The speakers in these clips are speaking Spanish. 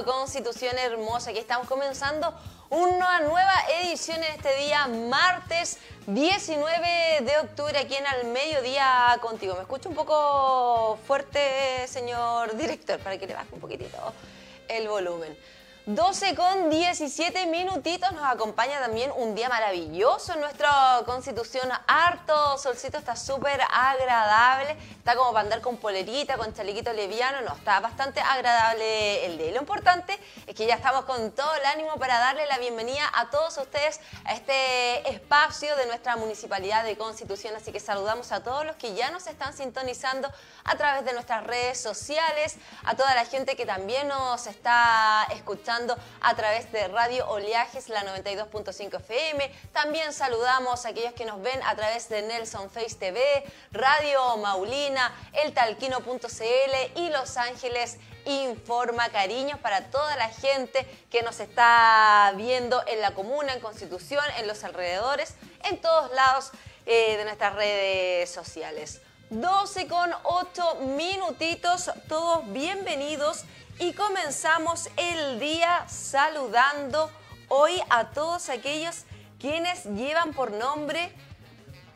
Constitución Hermosa. Aquí estamos comenzando una nueva edición en este día, martes 19 de octubre, aquí en Al Mediodía contigo. ¿Me escucho un poco fuerte, señor director, para que le baje un poquitito el volumen? 12 con 17 minutitos nos acompaña también un día maravilloso en nuestra constitución. Harto solcito, está súper agradable. Está como para andar con polerita, con chalequito leviano. No, está bastante agradable el día. lo importante es que ya estamos con todo el ánimo para darle la bienvenida a todos ustedes a este espacio de nuestra municipalidad de Constitución. Así que saludamos a todos los que ya nos están sintonizando a través de nuestras redes sociales, a toda la gente que también nos está escuchando a través de Radio Oleajes, la 92.5 FM. También saludamos a aquellos que nos ven a través de Nelson Face TV, Radio Maulina, eltalquino.cl y Los Ángeles Informa. Cariños para toda la gente que nos está viendo en la comuna, en Constitución, en los alrededores, en todos lados eh, de nuestras redes sociales. 12 con 8 minutitos, todos bienvenidos y comenzamos el día saludando hoy a todos aquellos quienes llevan por nombre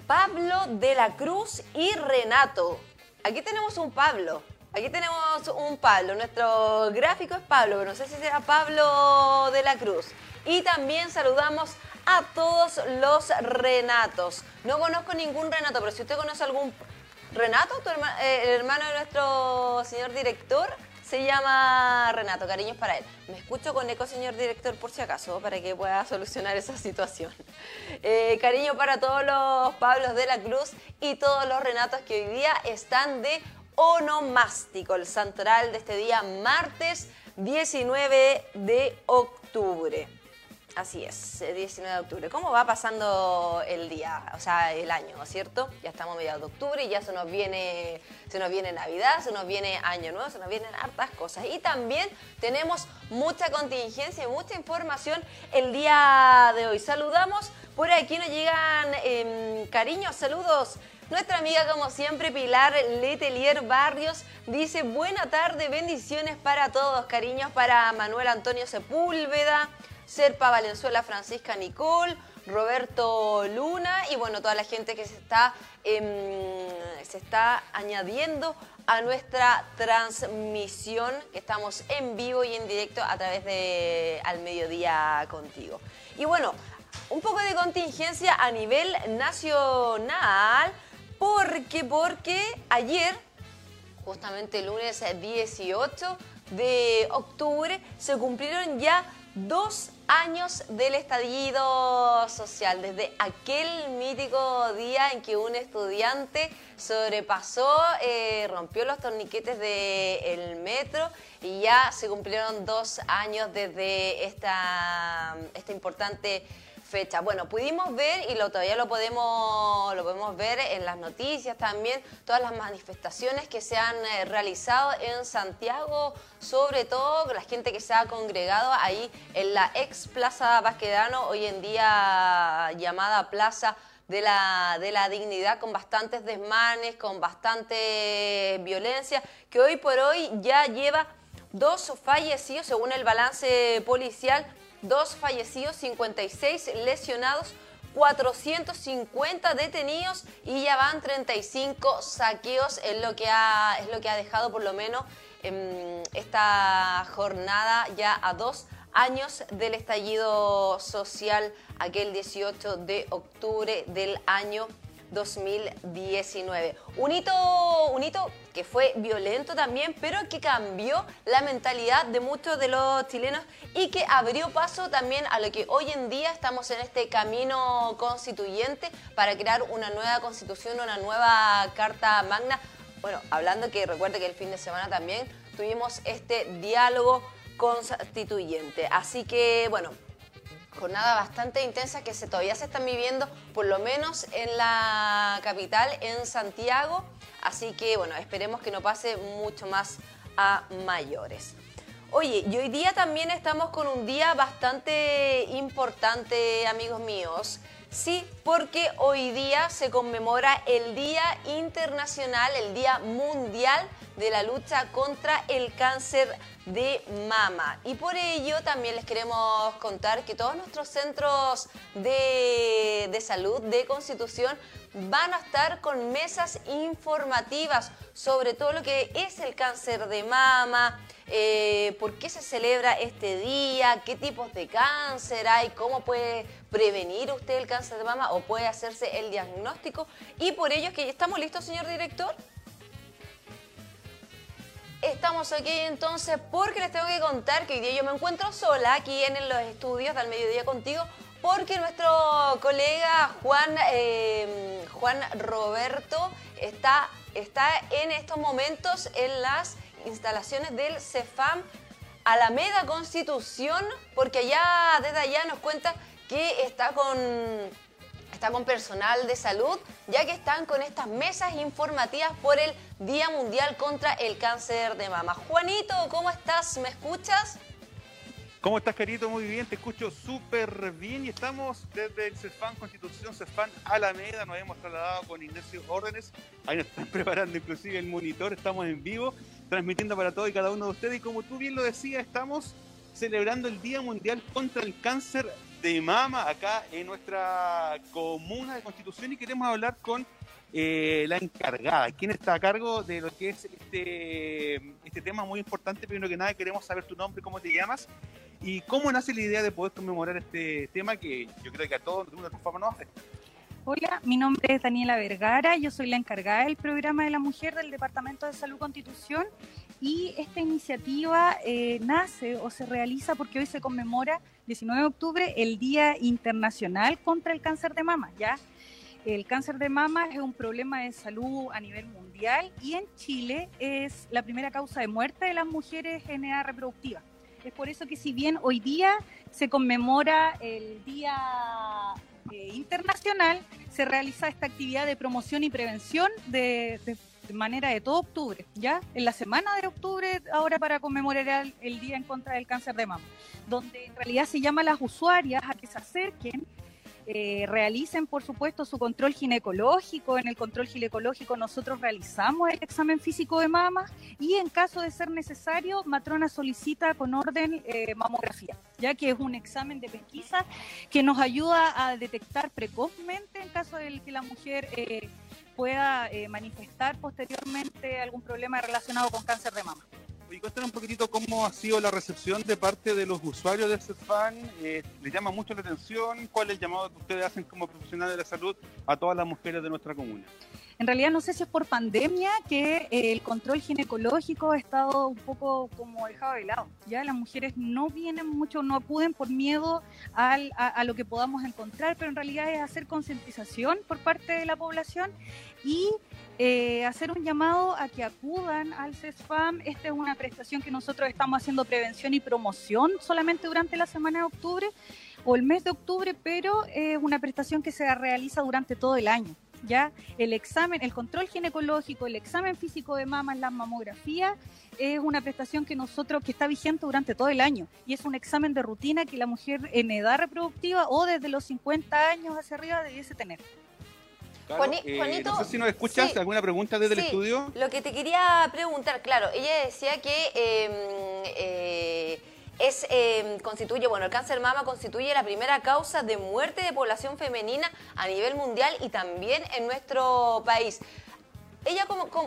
Pablo de la Cruz y Renato. Aquí tenemos un Pablo. Aquí tenemos un Pablo. Nuestro gráfico es Pablo, pero no sé si será Pablo de la Cruz. Y también saludamos a todos los Renatos. No conozco ningún Renato, pero si usted conoce algún Renato, eh, el hermano de nuestro señor director, se llama Renato, cariños para él. Me escucho con eco, señor director, por si acaso, para que pueda solucionar esa situación. Eh, cariño para todos los Pablos de la Cruz y todos los Renatos que hoy día están de onomástico, el santoral de este día, martes 19 de octubre. Así es, 19 de octubre. ¿Cómo va pasando el día, o sea, el año, ¿cierto? Ya estamos a mediados de octubre y ya se nos viene, se nos viene Navidad, se nos viene Año Nuevo, se nos vienen hartas cosas. Y también tenemos mucha contingencia y mucha información el día de hoy. Saludamos, por aquí nos llegan em, cariños, saludos. Nuestra amiga, como siempre, Pilar Letelier Barrios, dice, buena tarde, bendiciones para todos, cariños para Manuel Antonio Sepúlveda, Serpa Valenzuela, Francisca Nicole, Roberto Luna y bueno, toda la gente que se está, em, se está añadiendo a nuestra transmisión, que estamos en vivo y en directo a través de Al Mediodía Contigo. Y bueno, un poco de contingencia a nivel nacional, porque, porque ayer, justamente el lunes 18 de octubre, se cumplieron ya dos años del estallido social, desde aquel mítico día en que un estudiante sobrepasó, eh, rompió los torniquetes del metro y ya se cumplieron dos años desde esta, esta importante Bueno, pudimos ver, y lo, todavía lo podemos, lo podemos ver en las noticias también, todas las manifestaciones que se han eh, realizado en Santiago, sobre todo la gente que se ha congregado ahí en la ex Plaza Basquedano, hoy en día llamada Plaza de la, de la dignidad con bastantes desmanes, con bastante violencia, que hoy por hoy ya lleva dos fallecidos según el balance policial dos fallecidos, 56 lesionados, 450 detenidos y ya van 35 saqueos, es lo que ha, es lo que ha dejado por lo menos em, esta jornada ya a dos años del estallido social, aquel 18 de octubre del año 2019. Un hito, un hito que fue violento también, pero que cambió la mentalidad de muchos de los chilenos y que abrió paso también a lo que hoy en día estamos en este camino constituyente para crear una nueva constitución, una nueva carta magna. Bueno, hablando que recuerde que el fin de semana también tuvimos este diálogo constituyente. Así que, bueno, jornada bastante intensa que se, todavía se están viviendo, por lo menos en la capital, en Santiago. Así que, bueno, esperemos que no pase mucho más a mayores. Oye, y hoy día también estamos con un día bastante importante, amigos míos. Sí, porque hoy día se conmemora el Día Internacional, el Día Mundial de la lucha contra el cáncer de mama. Y por ello también les queremos contar que todos nuestros centros de, de salud de Constitución van a estar con mesas informativas sobre todo lo que es el cáncer de mama, eh, por qué se celebra este día, qué tipos de cáncer hay, cómo puede prevenir usted el cáncer de mama o puede hacerse el diagnóstico. Y por ello que estamos listos, señor director. Estamos aquí entonces porque les tengo que contar que hoy día yo me encuentro sola aquí en los estudios del mediodía contigo porque nuestro colega Juan, eh, Juan Roberto está, está en estos momentos en las instalaciones del CEFAM Alameda Constitución, porque allá desde allá nos cuenta que está con, está con personal de salud, ya que están con estas mesas informativas por el Día Mundial contra el Cáncer de Mama. Juanito, ¿cómo estás? ¿Me escuchas? ¿Cómo estás, querido? Muy bien, te escucho súper bien y estamos desde el CEFAN Constitución, CEFAN Alameda, nos hemos trasladado con Ignacio Órdenes, ahí nos están preparando inclusive el monitor, estamos en vivo, transmitiendo para todos y cada uno de ustedes y como tú bien lo decías, estamos celebrando el Día Mundial contra el Cáncer de Mama acá en nuestra comuna de Constitución y queremos hablar con eh, la encargada, quién está a cargo de lo que es este, este tema muy importante. Primero que nada, queremos saber tu nombre, cómo te llamas y cómo nace la idea de poder conmemorar este tema que yo creo que a todos de una forma nos afecta. Hola, mi nombre es Daniela Vergara, yo soy la encargada del programa de la mujer del Departamento de Salud Constitución y esta iniciativa eh, nace o se realiza porque hoy se conmemora 19 de octubre el Día Internacional contra el Cáncer de Mama, ¿ya? El cáncer de mama es un problema de salud a nivel mundial y en Chile es la primera causa de muerte de las mujeres en edad reproductiva. Es por eso que si bien hoy día se conmemora el Día eh, Internacional, se realiza esta actividad de promoción y prevención de, manera de todo octubre, ¿ya? En la semana de octubre, ahora para conmemorar el Día en contra del Cáncer de Mama, donde en realidad se llama a las usuarias a que se acerquen eh, realicen, por supuesto, su control ginecológico. En el control ginecológico nosotros realizamos el examen físico de mama y en caso de ser necesario, matrona solicita con orden eh, mamografía, ya que es un examen de pesquisa que nos ayuda a detectar precozmente en caso de que la mujer eh, pueda manifestar posteriormente algún problema relacionado con cáncer de mama. Y cuéntanos un poquitito cómo ha sido la recepción de parte de los usuarios de CEFAN. Eh, ¿Les llama mucho la atención? ¿Cuál es el llamado que ustedes hacen como profesionales de la salud a todas las mujeres de nuestra comuna? En realidad no sé si es por pandemia que eh, el control ginecológico ha estado un poco como dejado de lado. Ya las mujeres no vienen mucho, no acuden por miedo al, a, lo que podamos encontrar, pero en realidad es hacer concientización por parte de la población y eh, hacer un llamado a que acudan al CESFAM. Esta es una prestación que nosotros estamos haciendo prevención y promoción solamente durante la semana de octubre o el mes de octubre, pero es una prestación que se realiza durante todo el año ya el examen, el control ginecológico, el examen físico de mama, la mamografía, es una prestación que nosotros, que está vigente durante todo el año y es un examen de rutina que la mujer en edad reproductiva o desde los 50 años hacia arriba debiese tener. Eh, no sé si nos escuchas, ¿alguna pregunta desde el estudio? Lo que te quería preguntar, claro, ella decía que em, eh, es, em, constituye, bueno, el cáncer mama constituye la primera causa de muerte de población femenina a nivel mundial y también en nuestro país. Ella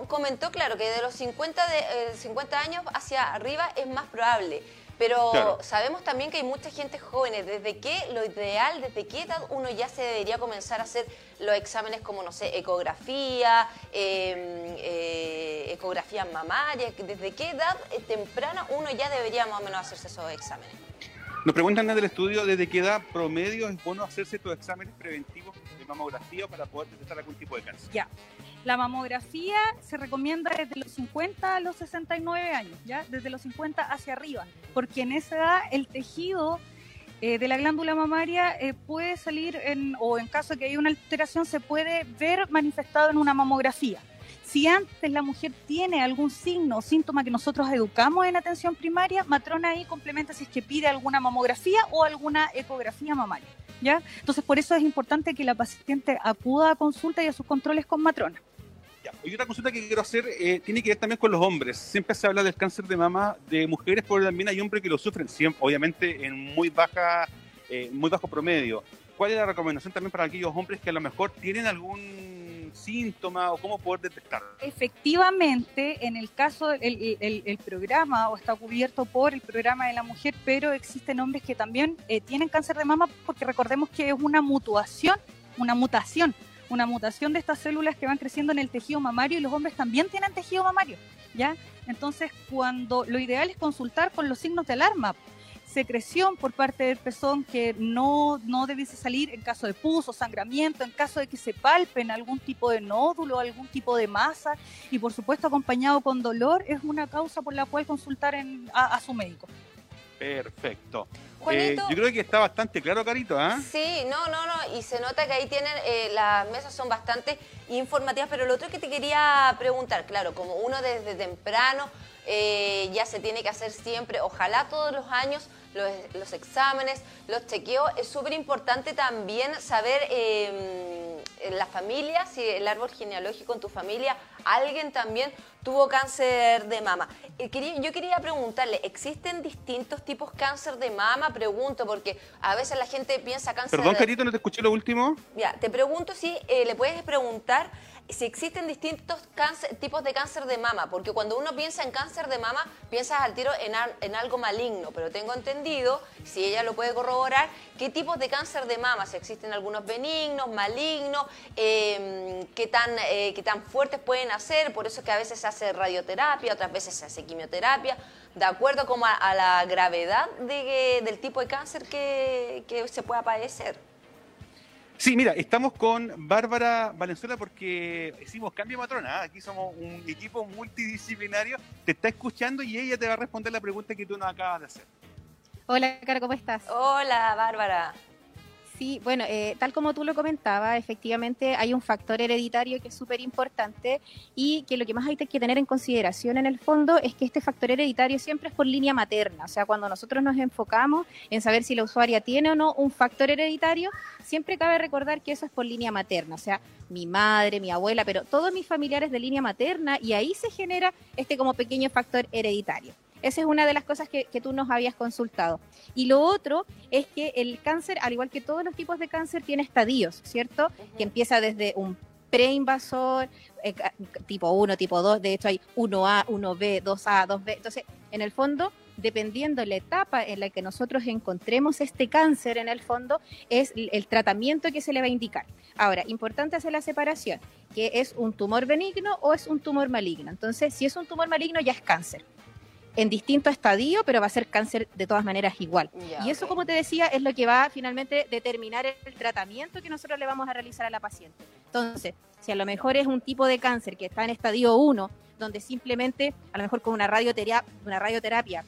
comentó, claro, que de los 50, de, 50 eh, años hacia arriba es más probable. Pero sabemos también que hay mucha gente joven. ¿Desde qué, lo ideal, desde qué edad uno ya se debería comenzar a hacer los exámenes como, no sé, ecografía, em, eh, ecografía mamaria? ¿Desde qué edad eh, temprana uno ya debería más o menos hacerse esos exámenes? Nos preguntan desde el estudio desde qué edad promedio es bueno hacerse estos exámenes preventivos de mamografía para poder detectar algún tipo de cáncer. Ya. La mamografía se recomienda desde los 50 a los 69 años, ¿ya? Desde los 50 hacia arriba, porque en esa edad el tejido eh, de la glándula mamaria eh, puede salir, en, o en caso de que haya una alteración, se puede ver manifestado en una mamografía. Si antes la mujer tiene algún signo o síntoma que nosotros educamos en atención primaria, matrona ahí complementa si es que pide alguna mamografía o alguna ecografía mamaria. ¿ya? Entonces, por eso es importante que la paciente acuda a consulta y a sus controles con matrona. Y otra consulta que quiero hacer eh, tiene que ver también con los hombres. Siempre se habla del cáncer de mama de mujeres, pero también hay hombres que lo sufren, obviamente en muy baja, eh, muy bajo promedio. ¿Cuál es la recomendación también para aquellos hombres que a lo mejor tienen algún síntoma o cómo poder detectarlo? Efectivamente, en el caso, el, programa o está cubierto por el programa de la mujer, pero existen hombres que también eh, tienen cáncer de mama porque recordemos que es una mutuación, una mutación una mutación de estas células que van creciendo en el tejido mamario y los hombres también tienen tejido mamario, ¿ya? Entonces, cuando lo ideal es consultar con los signos de alarma, secreción por parte del pezón que no, no debiese salir en caso de pus o sangramiento, en caso de que se palpen algún tipo de nódulo, algún tipo de masa y por supuesto acompañado con dolor, es una causa por la cual consultar a su médico. Perfecto. Eh, yo creo que está bastante claro, Carito, ¿ah? Sí, no, no, no, y se nota que ahí tienen, eh, las mesas son bastante informativas, pero lo otro que te quería preguntar, claro, como uno desde temprano eh, ya se tiene que hacer siempre, ojalá todos los años, los, exámenes, los chequeos, es súper importante también saber em, en la familia, si el árbol genealógico en tu familia, alguien también tuvo cáncer de mama. Eh, yo quería preguntarle, ¿existen distintos tipos de cáncer de mama? Pregunto, porque a veces la gente piensa cáncer Perdón, Carito, ¿no te escuché lo último? Ya, te pregunto si eh, le puedes preguntar si existen distintos tipos de cáncer de mama, porque cuando uno piensa en cáncer de mama, piensas al tiro en, algo maligno, pero tengo entendido, si ella lo puede corroborar, qué tipos de cáncer de mama, si existen algunos benignos, malignos, em, qué, tan, eh, qué tan fuertes pueden hacer, por eso es que a veces se hace radioterapia, otras veces se hace quimioterapia, de acuerdo como a, la gravedad del tipo de cáncer que, que se pueda padecer. Sí, mira, estamos con Bárbara Valenzuela porque hicimos cambio de matrona. ¿ah? Aquí somos un equipo multidisciplinario. Te está escuchando y ella te va a responder la pregunta que tú nos acabas de hacer. Hola, Cara, ¿cómo estás? Hola, Bárbara. Sí, bueno, eh, tal como tú lo comentabas, efectivamente hay un factor hereditario que es súper importante y que lo que más hay que tener en consideración en el fondo es que este factor hereditario siempre es por línea materna. O sea, cuando nosotros nos enfocamos en saber si la usuaria tiene o no un factor hereditario, siempre cabe recordar que eso es por línea materna. O sea, mi madre, mi abuela, pero todos mis familiares de línea materna y ahí se genera este como pequeño factor hereditario. Esa es una de las cosas que, tú nos habías consultado. Y lo otro es que el cáncer, al igual que todos los tipos de cáncer, tiene estadios, ¿cierto? Que empieza desde un preinvasor, eh, tipo 1, tipo 2, de hecho hay 1A, 1B, 2A, 2B. Entonces, en el fondo, dependiendo la etapa en la que nosotros encontremos este cáncer, en el fondo, es el tratamiento que se le va a indicar. Ahora, importante hacer la separación, que es un tumor benigno o es un tumor maligno. Entonces, si es un tumor maligno, ya es cáncer en distinto estadio, pero va a ser cáncer de todas maneras igual. y eso, como te decía, es lo que va a finalmente determinar el tratamiento que nosotros le vamos a realizar a la paciente. Entonces, si a lo mejor es un tipo de cáncer que está en estadio 1, donde simplemente, a lo mejor con una radioterapia, una radioterapia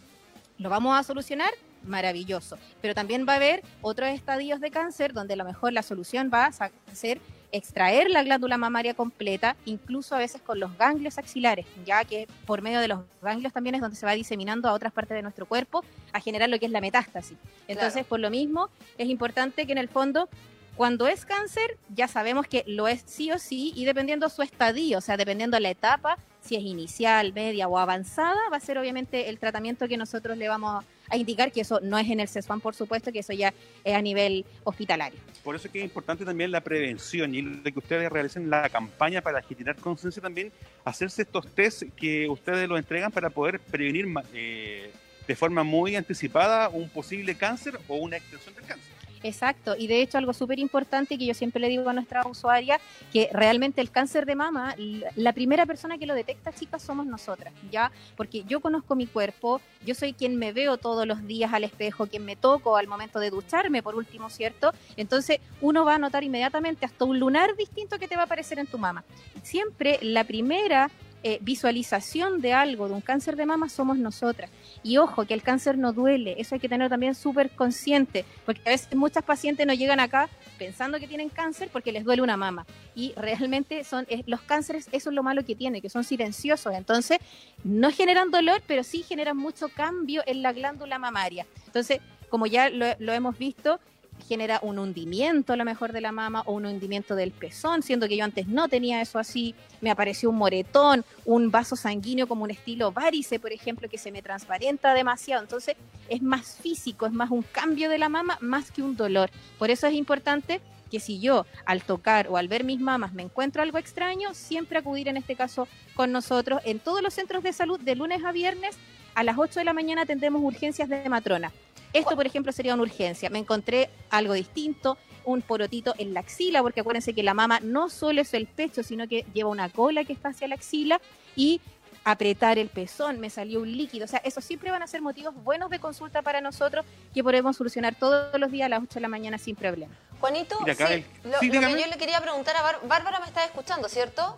lo vamos a solucionar, maravilloso. Pero también va a haber otros estadios de cáncer donde a lo mejor la solución va a ser extraer la glándula mamaria completa, incluso a veces con los ganglios axilares, ya que por medio de los ganglios también es donde se va diseminando a otras partes de nuestro cuerpo a generar lo que es la metástasis. Entonces, por lo mismo, es importante que en el fondo cuando es cáncer, ya sabemos que lo es sí o sí, y dependiendo su estadio, o sea, dependiendo la etapa, si es inicial, media o avanzada, va a ser obviamente el tratamiento que nosotros le vamos a indicar, que eso no es en el CESFAN, por supuesto, que eso ya es a nivel hospitalario. Por eso es que es importante también la prevención y de que ustedes realicen la campaña para generar conciencia también, hacerse estos test que ustedes lo entregan para poder prevenir eh, de forma muy anticipada un posible cáncer o una extensión del cáncer. Exacto, y de hecho algo súper importante que yo siempre le digo a nuestra usuaria, que realmente el cáncer de mama, la primera persona que lo detecta, chicas, somos nosotras, ¿ya? Porque yo conozco mi cuerpo, yo soy quien me veo todos los días al espejo, quien me toco al momento de ducharme, por último, ¿cierto? Entonces uno va a notar inmediatamente hasta un lunar distinto que te va a aparecer en tu mama. Siempre la primera eh, visualización de algo, de un cáncer de mama, somos nosotras. Y ojo, que el cáncer no duele, eso hay que tener también súper consciente, porque a veces muchas pacientes no llegan acá pensando que tienen cáncer porque les duele una mama. Y realmente son los cánceres, eso es lo malo que tiene, que son silenciosos. Entonces, no generan dolor, pero sí generan mucho cambio en la glándula mamaria. Entonces, como ya lo hemos visto, genera un hundimiento a lo mejor de la mama o un hundimiento del pezón, siendo que yo antes no tenía eso así, me apareció un moretón, un vaso sanguíneo como un estilo varice, por ejemplo, que se me transparenta demasiado, entonces es más físico, es más un cambio de la mama más que un dolor. Por eso es importante que si yo al tocar o al ver mis mamas me encuentro algo extraño, siempre acudir en este caso con nosotros en todos los centros de salud de lunes a viernes a las 8 de la mañana tendremos urgencias de matrona. Esto, por ejemplo, sería una urgencia. Me encontré algo distinto, un porotito en la axila, porque acuérdense que la mama no solo es el pecho, sino que lleva una cola que está hacia la axila y apretar el pezón, me salió un líquido. O sea, esos siempre van a ser motivos buenos de consulta para nosotros que podemos solucionar todos los días a las 8 de la mañana sin problema. Juanito, sí, lo, que yo le quería preguntar a Bárbara me está escuchando, ¿cierto?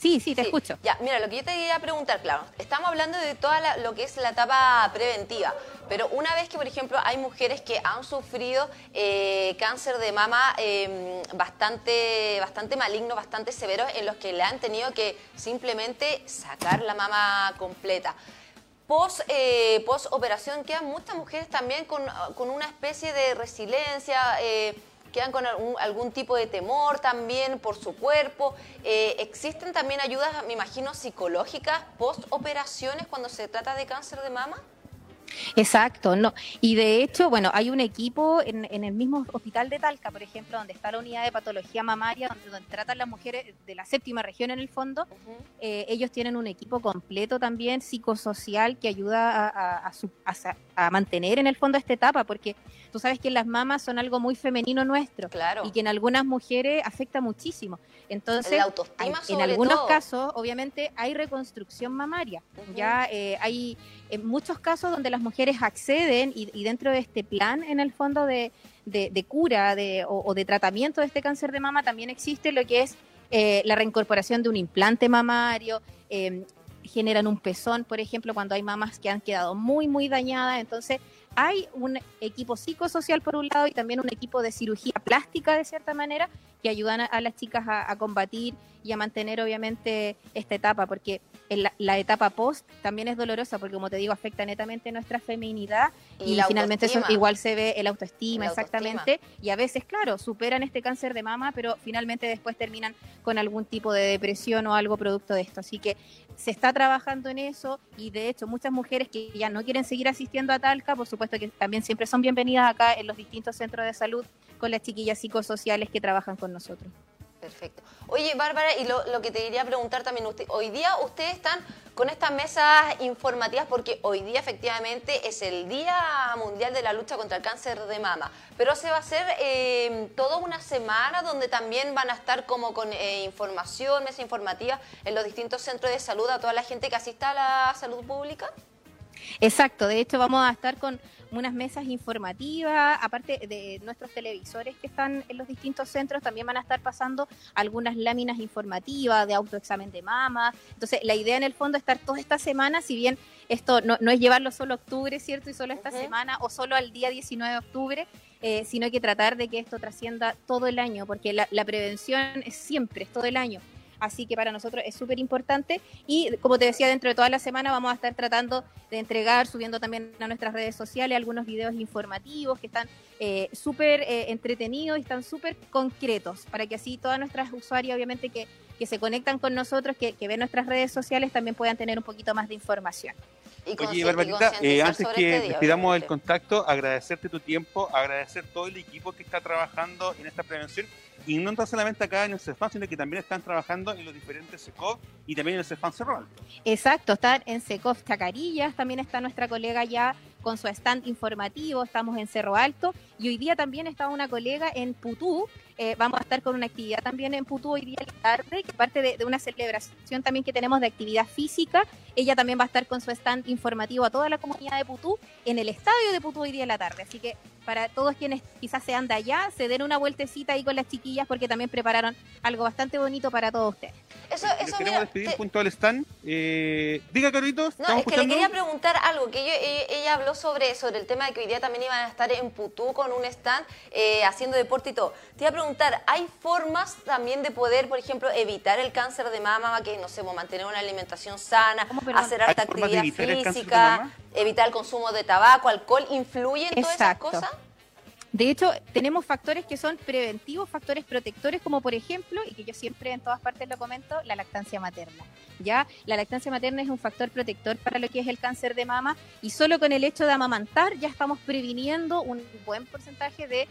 Sí, sí, te escucho. Ya, mira, lo que yo te quería preguntar, claro, estamos hablando de toda lo que es la etapa preventiva, pero una vez que, por ejemplo, hay mujeres que han sufrido eh, cáncer de mama em, bastante, bastante maligno, bastante severo, en los que le han tenido que simplemente sacar la mama completa post, eh, post operación quedan muchas mujeres también con, con una especie de resiliencia, eh, quedan con algún, tipo de temor también por su cuerpo. Eh, ¿Existen también ayudas, me imagino, psicológicas post operaciones cuando se trata de cáncer de mama? Exacto, no. Y de hecho, bueno, hay un equipo en, el mismo hospital de Talca, por ejemplo, donde está la unidad de patología mamaria, donde, tratan las mujeres de la séptima región en el fondo. Eh, ellos tienen un equipo completo también psicosocial que ayuda a, a, mantener en el fondo esta etapa, porque tú sabes que las mamas son algo muy femenino nuestro. Claro. Y que en algunas mujeres afecta muchísimo. Entonces, en algunos casos, obviamente, hay reconstrucción mamaria. Ya eh, hay en muchos casos donde las mujeres acceden y, dentro de este plan, en el fondo de, cura de, o, de tratamiento de este cáncer de mama, también existe lo que es eh, la reincorporación de un implante mamario. Em, generan un pezón, por ejemplo, cuando hay mamas que han quedado muy, muy dañadas. Entonces, hay un equipo psicosocial por un lado y también un equipo de cirugía plástica, de cierta manera, que ayudan a, las chicas a, combatir y a mantener obviamente esta etapa, porque la, etapa post también es dolorosa, porque como te digo, afecta netamente nuestra feminidad y, finalmente eso igual se ve el autoestima, exactamente, y a veces, claro, superan este cáncer de mama, pero finalmente después terminan con algún tipo de depresión o algo producto de esto. Así que se está trabajando en eso y de hecho muchas mujeres que ya no quieren seguir asistiendo a Talca, por supuesto que también siempre son bienvenidas acá en los distintos centros de salud con las chiquillas psicosociales que trabajan con nosotros. Perfecto. Oye, Bárbara, y lo, que te quería preguntar también, usted, hoy día ustedes están con estas mesas informativas porque hoy día efectivamente es el Día Mundial de la Lucha contra el Cáncer de Mama, pero se va a hacer eh, toda una semana donde también van a estar como con eh, información, mesa informativa en los distintos centros de salud a toda la gente que asista a la salud pública. Exacto, de hecho vamos a estar con unas mesas informativas, aparte de nuestros televisores que están en los distintos centros, también van a estar pasando algunas láminas informativas de autoexamen de mama. Entonces, la idea en el fondo es estar toda esta semana, si bien esto no, es llevarlo solo a octubre, ¿cierto? Y solo esta semana o solo al día 19 de octubre, eh, sino que tratar de que esto trascienda todo el año, porque la, la prevención es siempre, es todo el año. Así que para nosotros es súper importante. Y como te decía, dentro de toda la semana vamos a estar tratando de entregar, subiendo también a nuestras redes sociales algunos videos informativos que están eh, súper eh, entretenidos y están súper concretos para que así todas nuestras usuarias, obviamente que, que se conectan con nosotros, que, que ven nuestras redes sociales, también puedan tener un poquito más de información. Oye, Barbarita, eh, antes que este despidamos el contacto, agradecerte tu tiempo, agradecer todo el equipo que está trabajando en esta prevención y no solamente acá en el CEFAN, sino que también están trabajando en los diferentes SECOF y también en el CEFAN Cerro Alto. Exacto, están en SECOF Chacarillas, también está nuestra colega ya con su stand informativo, estamos en Cerro Alto y hoy día también está una colega en Putú, eh, vamos a estar con una actividad también en Putú hoy día en la tarde, que parte de, una celebración también que tenemos de actividad física. Ella también va a estar con su stand informativo a toda la comunidad de Putú en el estadio de Putú hoy día en la tarde. Así que para todos quienes quizás sean de allá, se den una vueltecita ahí con las chiquillas porque también prepararon algo bastante bonito para todos ustedes. Eso, eso, queremos despedir junto al stand. Eh, diga, Carlitos. No, es que le quería preguntar algo, que ella, habló sobre, sobre el tema de que hoy día también iban a estar en Putú con un stand eh, haciendo deporte y todo. Te iba a preguntar, ¿hay formas también de poder, por ejemplo, evitar el cáncer de mama, que no sé, pues, mantener una alimentación sana, hacer alta actividad física, evitar el consumo de tabaco, alcohol, ¿influyen todas esas cosas? De hecho, tenemos factores que son preventivos, factores protectores, como por ejemplo, y que yo siempre en todas partes lo comento, la lactancia materna. Ya, la lactancia materna es un factor protector para lo que es el cáncer de mama y solo con el hecho de amamantar ya estamos previniendo un buen porcentaje de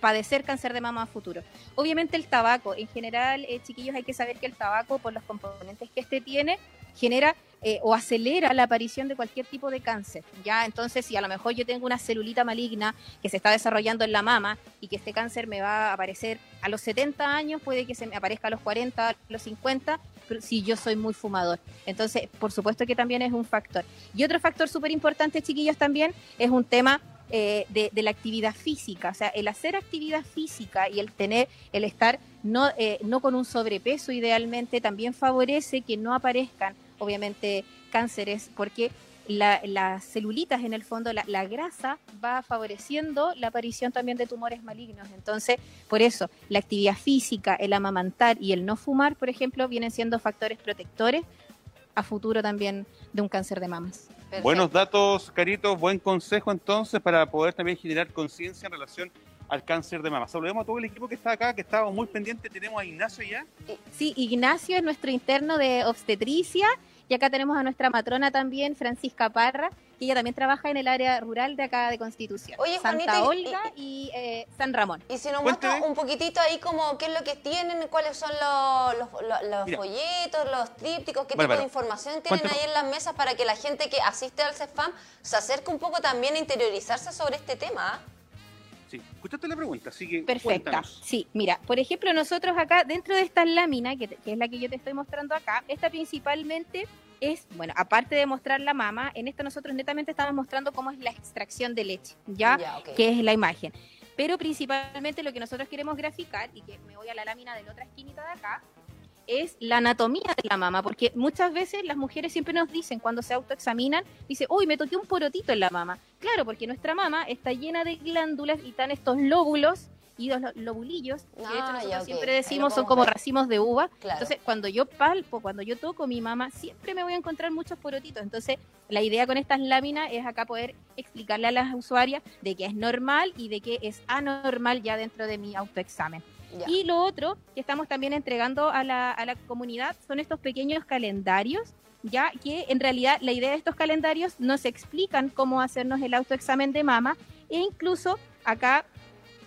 padecer cáncer de mama a futuro. Obviamente el tabaco, en general, eh, chiquillos, hay que saber que el tabaco, por los componentes que este tiene, genera eh, o acelera la aparición de cualquier tipo de cáncer. Ya, entonces, si a lo mejor yo tengo una celulita maligna que se está desarrollando en la mama y que este cáncer me va a aparecer a los 70 años, puede que se me aparezca a los 40, a los 50, si yo soy muy fumador. Entonces, por supuesto que también es un factor. Y otro factor súper importante, chiquillos, también es un tema eh, de, la actividad física. O sea, el hacer actividad física y el tener, el estar no, eh, no con un sobrepeso idealmente, también favorece que no aparezcan obviamente cánceres, porque las celulitas en el fondo, la, grasa va favoreciendo la aparición también de tumores malignos. Entonces, por eso, la actividad física, el amamantar y el no fumar, por ejemplo, vienen siendo factores protectores a futuro también de un cáncer de mamas. Buenos datos, Caritos, buen consejo entonces para poder también generar conciencia en relación al cáncer de mama. Saludemos a todo el equipo que está acá, que estaba muy pendiente. Tenemos a Ignacio ya. Sí, Ignacio es nuestro interno de obstetricia y acá tenemos a nuestra matrona también, Francisca Parra, que ella también trabaja en el área rural de acá de Constitución. Oye, Santa Olga y, eh, San Ramón. Y si nos muestra un poquitito ahí como qué es lo que tienen, cuáles son los, los, folletos, los trípticos, qué tipo de información tienen ahí en las mesas para que la gente que asiste al CEFAM se acerque un poco también a interiorizarse sobre este tema. ¿ah? Sí, escuchaste la pregunta, así que Perfecta. Sí, mira, por ejemplo, nosotros acá, dentro de esta lámina, que, es la que yo te estoy mostrando acá, esta principalmente es, bueno, aparte de mostrar la mama, en esta nosotros netamente estamos mostrando cómo es la extracción de leche, ¿ya? Que es la imagen. Pero principalmente lo que nosotros queremos graficar, y que me voy a la lámina de la otra esquinita de acá, es la anatomía de la mama, porque muchas veces las mujeres siempre nos dicen cuando se autoexaminan, dice, uy, me toqué un porotito en la mama. Claro, porque nuestra mama está llena de glándulas y están estos lóbulos y los lobulillos, que de hecho ah, nosotros siempre decimos son como racimos de uva. Entonces, cuando yo palpo, cuando yo toco mi mama, siempre me voy a encontrar muchos porotitos. Entonces, la idea con estas láminas es acá poder explicarle a las usuarias de que es normal y de que es anormal ya dentro de mi autoexamen. Y lo otro que estamos también entregando a la, a la comunidad son estos pequeños calendarios, ya que en realidad la idea de estos calendarios nos explican cómo hacernos el autoexamen de mama e incluso acá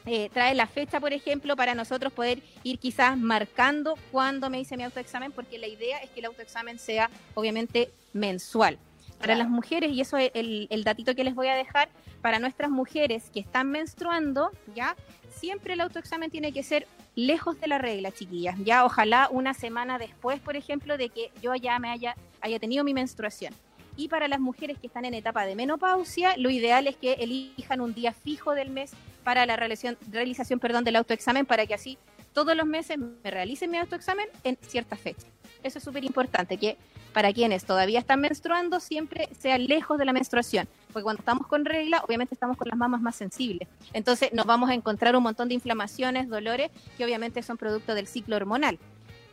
eh, trae la fecha, por ejemplo, para nosotros poder ir quizás marcando cuándo me hice mi autoexamen, porque la idea es que el autoexamen sea obviamente mensual. Para las mujeres, y eso es el, el datito que les voy a dejar, para nuestras mujeres que están menstruando, ya siempre el autoexamen tiene que ser lejos de la regla, chiquillas. Ya ojalá una semana después, por ejemplo, de que yo ya me haya, haya tenido mi menstruación. Y para las mujeres que están en etapa de menopausia, lo ideal es que elijan un día fijo del mes para la realización, realización perdón, del autoexamen para que así todos los meses me realicen mi autoexamen en cierta fecha. Eso es súper importante, que para quienes todavía están menstruando siempre sea lejos de la menstruación, porque cuando estamos con regla, obviamente estamos con las mamas más sensibles. Entonces nos vamos a encontrar un montón de inflamaciones, dolores, que obviamente son producto del ciclo hormonal.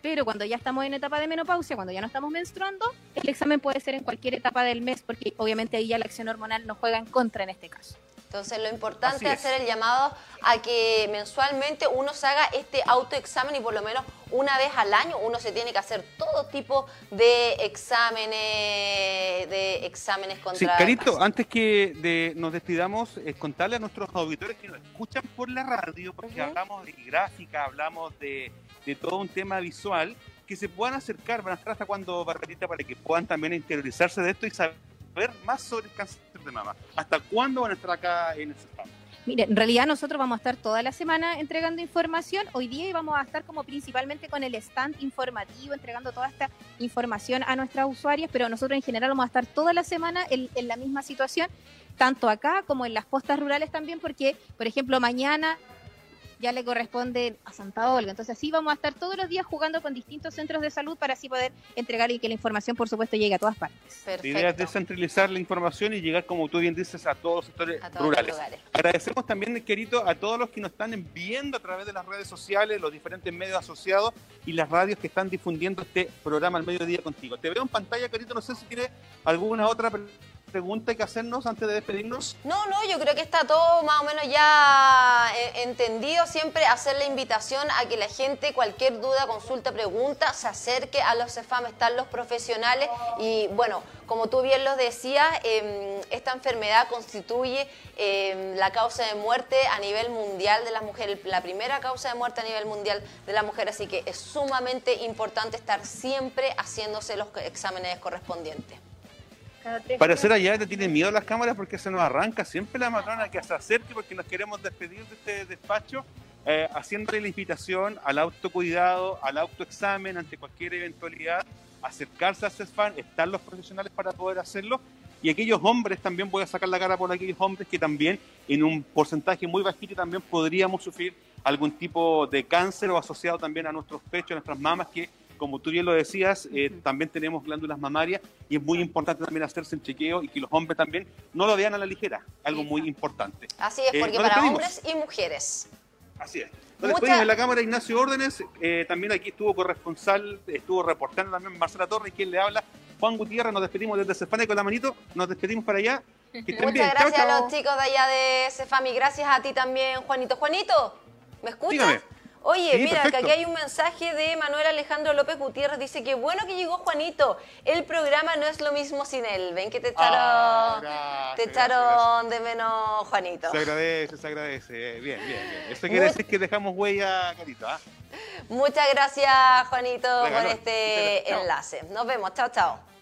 Pero cuando ya estamos en etapa de menopausia, cuando ya no estamos menstruando, el examen puede ser en cualquier etapa del mes, porque obviamente ahí ya la acción hormonal nos juega en contra en este caso. Entonces lo importante es hacer el llamado a que mensualmente uno se haga este autoexamen y por lo menos una vez al año uno se tiene que hacer todo tipo de exámenes, de exámenes contra. Sí, Carito, antes que nos despidamos, es contarle a nuestros auditores que nos escuchan por la radio, porque hablamos de gráfica, hablamos de, de todo un tema visual, que se puedan acercar, van a estar hasta cuando Barbarita para que puedan también interiorizarse de esto y saber más sobre el cáncer de. ¿Hasta cuándo van a estar acá en el CEFAM? Mire, en realidad nosotros vamos a estar toda la semana entregando información. Hoy día vamos a estar como principalmente con el stand informativo, entregando toda esta información a nuestras usuarias, pero nosotros en general vamos a estar toda la semana en, en la misma situación, tanto acá como en las postas rurales también, porque, por ejemplo, mañana ya le corresponde a Santa Olga. Entonces así vamos a estar todos los días jugando con distintos centros de salud para así poder entregar y que la información, por supuesto, llegue a todas partes. Perfecto. La idea es descentralizar la información y llegar, como tú bien dices, a todos los sectores rurales. Agradecemos también, querido, a todos los que nos están viendo a través de las redes sociales, los diferentes medios asociados y las radios que están difundiendo este programa al mediodía contigo. Te veo en pantalla, querido, no sé si quiere alguna otra pregunta que hacernos antes de despedirnos? No, no, yo creo que está todo más o menos ya eh, entendido. Siempre hacer la invitación a que la gente, cualquier duda, consulta, pregunta, se acerque a los CEFAM, están los profesionales. Y bueno, como tú bien lo decías, em, esta enfermedad constituye em, la causa de muerte a nivel mundial de las mujeres, la primera causa de muerte a nivel mundial de la mujer, así que es sumamente importante estar siempre haciéndose los exámenes correspondientes. Para hacer allá te tienen miedo las cámaras porque se nos arranca siempre la matrona que se acerque porque nos queremos despedir de este despacho, eh, haciéndole la invitación al autocuidado, al autoexamen ante cualquier eventualidad, acercarse a CESFAN, están los profesionales para poder hacerlo. Y aquellos hombres también voy a sacar la cara por aquellos hombres que también en un porcentaje muy bajito también podríamos sufrir algún tipo de cáncer o asociado también a nuestros pechos, a nuestras mamas que como tú bien lo decías, eh, también tenemos glándulas mamarias y es muy importante también hacerse el chequeo y que los hombres también no lo vean a la ligera, algo muy importante. Así es, eh, porque para hombres y mujeres. Así es. Nos despedimos en la Cámara Ignacio Órdenes, eh, también aquí estuvo corresponsal, estuvo reportando también Marcela Torres, quien le habla, Juan Gutiérrez, nos despedimos desde Cefame con la manito, nos despedimos para allá. Muchas gracias a los chicos de allá de Cefami, gracias a ti también, Juanito. Juanito, ¿me escuchas? Oye, mira, que aquí hay un mensaje de Manuel Alejandro López Gutiérrez. Dice que bueno que llegó Juanito. El programa no es lo mismo sin él. Ven que te echaron, ah, te echaron de menos Juanito. Se agradece, se agradece. Bien, bien, bien. Eso quiere decir que dejamos huella, Carito. ¿ah? Muchas gracias, Juanito, por este enlace. Nos vemos. Chao, chao.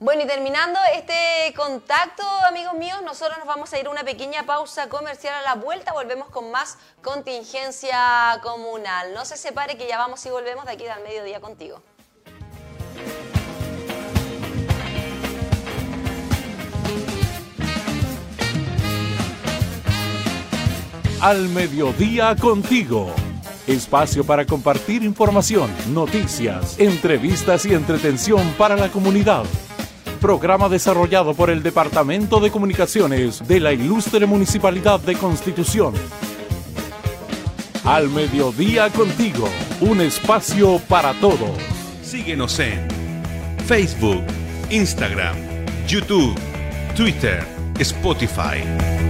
Bueno, y terminando este contacto, amigos míos, nosotros nos vamos a ir a una pequeña pausa comercial a la vuelta. Volvemos con más contingencia comunal. No se separe que ya vamos y volvemos de aquí al mediodía contigo. Al mediodía contigo. Espacio para compartir información, noticias, entrevistas y entretención para la comunidad programa desarrollado por el Departamento de Comunicaciones de la Ilustre Municipalidad de Constitución. Al mediodía contigo, un espacio para todos. Síguenos en Facebook, Instagram, YouTube, Twitter, Spotify.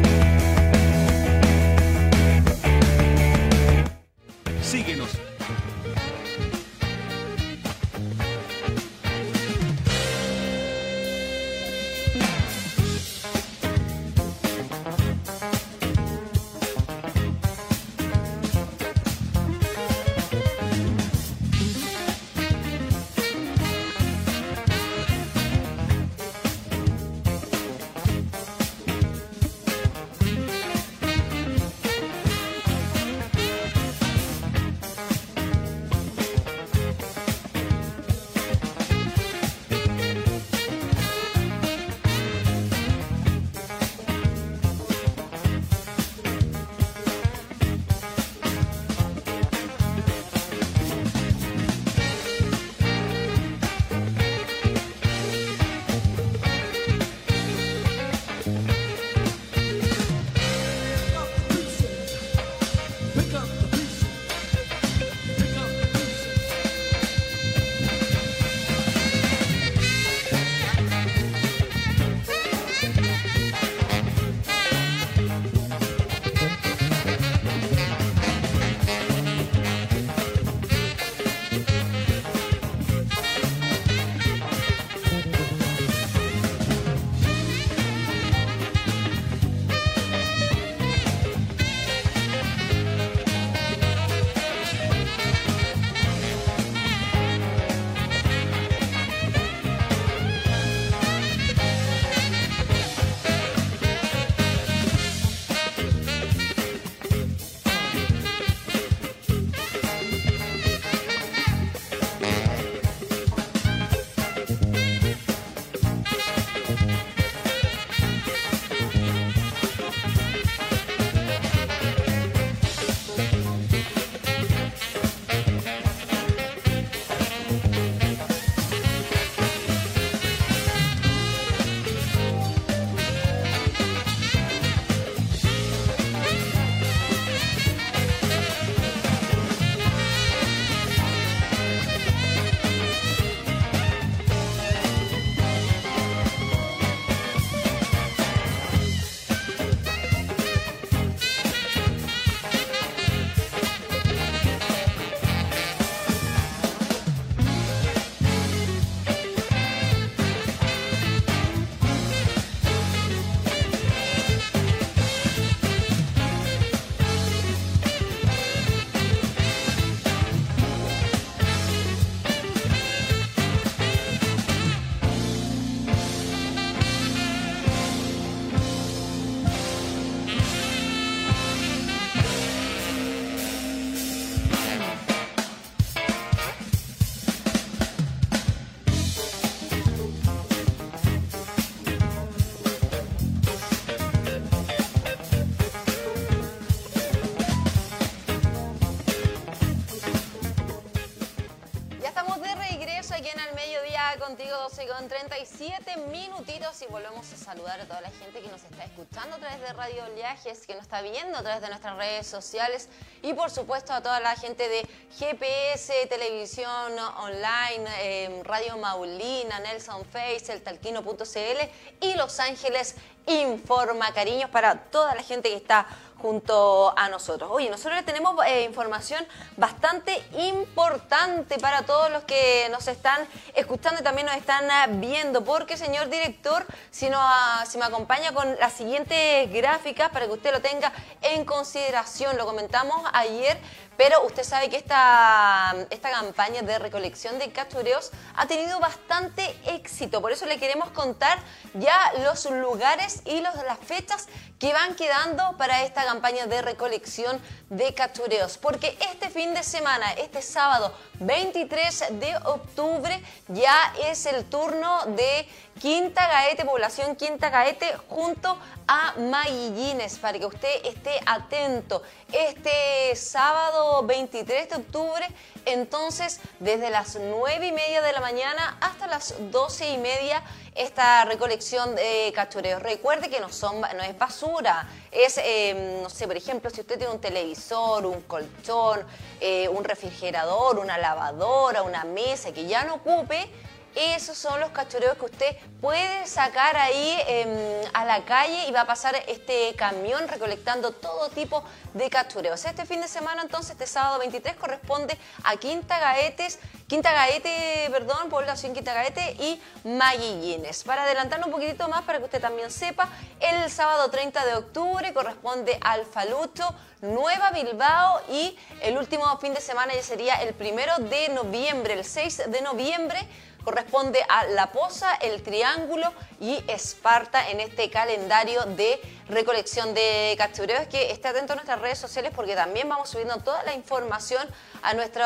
Radio Oleajes, que nos está viendo a través de nuestras redes sociales y por supuesto a toda la gente de GPS, Televisión Online, em, Radio Maulina, Nelson Face, el talquino.cl y Los Ángeles Informa. Cariños para toda la gente que está junto a nosotros. Oye, nosotros tenemos eh, información bastante importante para todos los que nos están escuchando y también nos están ah, viendo, porque señor director, si, no, ah, si me acompaña con las siguientes gráficas para que usted lo tenga en consideración, lo comentamos ayer, pero usted sabe que esta, esta campaña de recolección de cachureos ha tenido bastante éxito. Por eso le queremos contar ya los lugares y los, las fechas que van quedando para esta campaña de recolección de cachureos. Porque este fin de semana, este sábado 23 de octubre, ya es el turno de Quinta Gaete, población Quinta Gaete, junto a Maguillines, para que usted esté atento. Este sábado 23 de octubre, entonces, desde las 9 y media de la mañana hasta las 12 y media, esta recolección de cachureos. Recuerde que no, son, no es basura, es, eh, no sé, por ejemplo, si usted tiene un televisor, un colchón, eh, un refrigerador, una lavadora, una mesa que ya no ocupe, esos son los cachureos que usted puede sacar ahí em, a la calle y va a pasar este camión recolectando todo tipo de cachureos. Este fin de semana, entonces, este sábado 23, corresponde a Quinta Gaetes, Quinta Gaete, perdón, población Quinta Gaete y Maguillines. Para adelantar un poquitito más, para que usted también sepa, el sábado 30 de octubre corresponde al Falucho, Nueva Bilbao y el último fin de semana ya sería el primero de noviembre, el 6 de noviembre corresponde a La Poza, El Triángulo y Esparta en este calendario de recolección de cachureos. Que esté atento a nuestras redes sociales porque también vamos subiendo toda la información a nuestro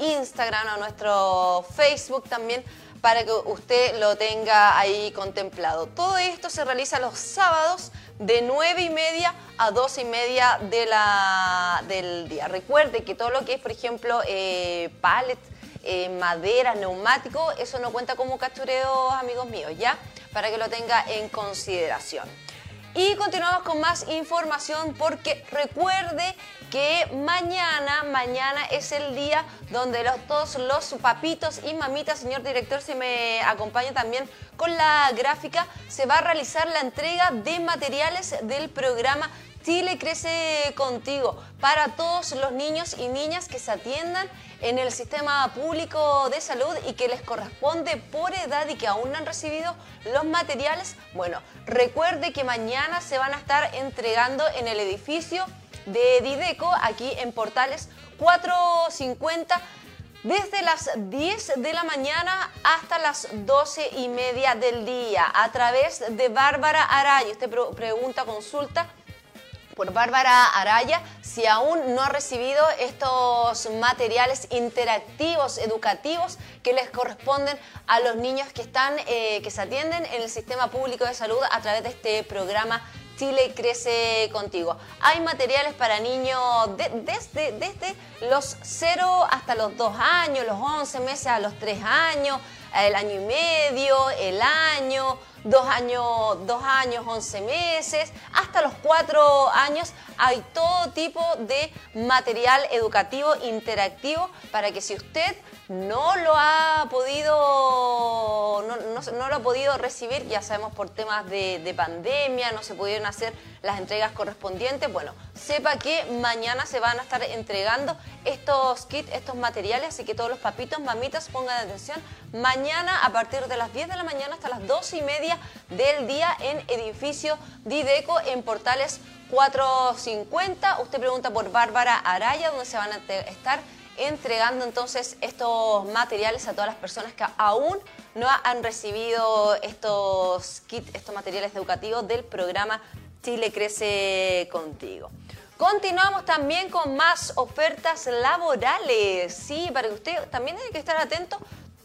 Instagram, a nuestro Facebook también para que usted lo tenga ahí contemplado. Todo esto se realiza los sábados de 9 y media a 12 y media de la, del día. Recuerde que todo lo que es, por ejemplo, eh, pallets, eh, madera, neumático, eso no cuenta como cachureo, amigos míos, ¿ya? Para que lo tenga en consideración. Y continuamos con más información porque recuerde que mañana, mañana es el día donde los, todos los papitos y mamitas, señor director, si me acompaña también con la gráfica, se va a realizar la entrega de materiales del programa Chile Crece Contigo para todos los niños y niñas que se atiendan en el sistema público de salud y que les corresponde por edad y que aún no han recibido los materiales. Bueno, recuerde que mañana se van a estar entregando en el edificio de Dideco, aquí en Portales 450 desde las 10 de la mañana hasta las 12 y media del día a través de Bárbara Araya. Usted pregunta, consulta por Bárbara Araya si aún no ha recibido estos materiales interactivos, educativos que les corresponden a los niños que están, eh, que se atienden en el sistema público de salud a través de este programa Chile Crece Contigo. Hay materiales para niños desde, desde los 0 hasta los 2 años, los 11 meses a los 3 años, el año y medio, el año, dos años, dos años, once meses, hasta los cuatro años. Hay todo tipo de material educativo interactivo para que si usted no lo ha podido, no, lo ha podido recibir, ya sabemos por temas de, de, pandemia, no se pudieron hacer las entregas correspondientes, bueno, sepa que mañana se van a estar entregando estos kits, estos materiales, así que todos los papitos, mamitas, pongan atención, mañana a partir de las 10 de la mañana hasta las 12 y media del día en edificio Dideco en Portales 450. Usted pregunta por Bárbara Araya, donde se van a estar entregando entonces estos materiales a todas las personas que aún no han recibido estos kits, estos materiales educativos del programa Chile Crece Contigo. Continuamos también con más ofertas laborales, sí, para que usted también tiene que estar atento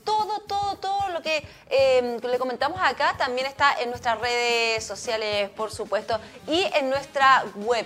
todo, todo, todo lo que em, le comentamos acá también está en nuestras redes sociales, por supuesto, y en nuestra web.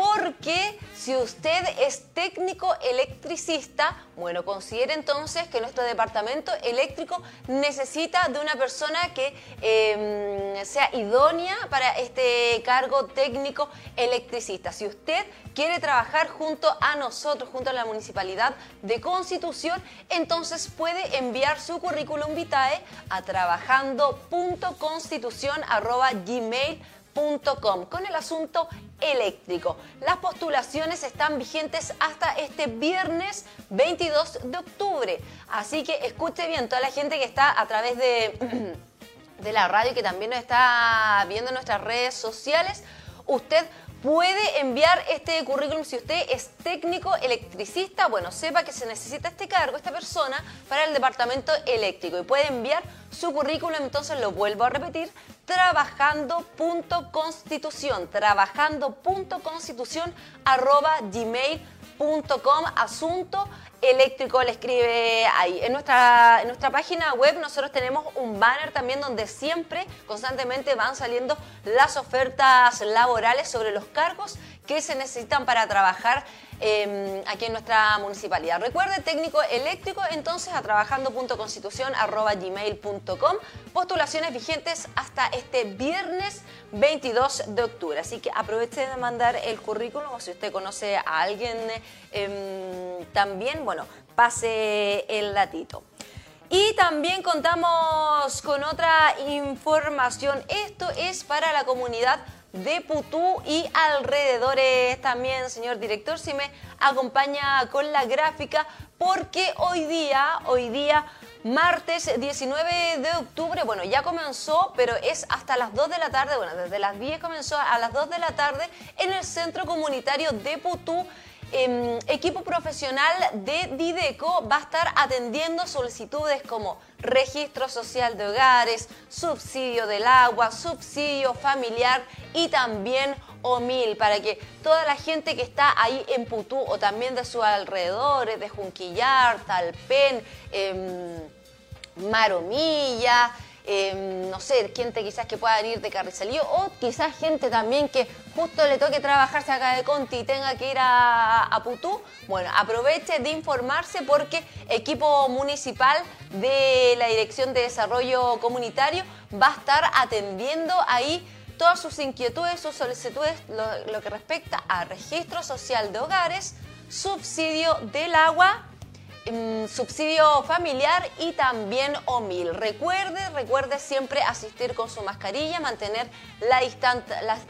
Porque si usted es técnico electricista, bueno, considere entonces que nuestro departamento eléctrico necesita de una persona que em, sea idónea para este cargo técnico electricista. Si usted quiere trabajar junto a nosotros, junto a la Municipalidad de Constitución, entonces puede enviar su currículum vitae a trabajando.constitución.gmail.com con el asunto eléctrico. Las postulaciones están vigentes hasta este viernes 22 de octubre. Así que escuche bien, toda la gente que está a través de, de la radio y que también nos está viendo en nuestras redes sociales, usted puede enviar este currículum si usted es técnico electricista. Bueno, sepa que se necesita este cargo, esta persona, para el departamento eléctrico y puede enviar su currículum. Entonces lo vuelvo a repetir: trabajando.constitución, trabajando.constitución arroba gmail.com, asunto eléctrico le escribe ahí. En nuestra, en nuestra página web nosotros tenemos un banner también donde siempre, constantemente van saliendo las ofertas laborales sobre los cargos que se necesitan para trabajar em, aquí en nuestra municipalidad. Recuerde, técnico eléctrico, entonces a trabajando.constitución.gmail.com. Postulaciones vigentes hasta este viernes 22 de octubre. Así que aproveche de mandar el currículum o si usted conoce a alguien em, también, bueno, pase el latito. Y también contamos con otra información. Esto es para la comunidad de Putú y alrededores. También, señor director, si me acompaña con la gráfica, porque hoy día, hoy día, martes 19 de octubre, bueno, ya comenzó, pero es hasta las 2 de la tarde, bueno, desde las 10 comenzó a las 2 de la tarde en el Centro Comunitario de Putú Em, equipo profesional de Dideco va a estar atendiendo solicitudes como registro social de hogares, subsidio del agua, subsidio familiar y también OMIL, para que toda la gente que está ahí en Putú o también de sus alrededores, de Junquillar, Talpen, eh, Maromilla, Em, no sé, gente quizás que pueda venir de Carrizalillo o quizás gente también que justo le toque trabajarse acá de Conti y tenga que ir a, a Putú. Bueno, aproveche de informarse porque equipo municipal de la Dirección de Desarrollo Comunitario va a estar atendiendo ahí todas sus inquietudes, sus solicitudes, lo, lo que respecta a registro social de hogares, subsidio del agua Mm, subsidio familiar y también OMIL. Recuerde, recuerde siempre asistir con su mascarilla, mantener la,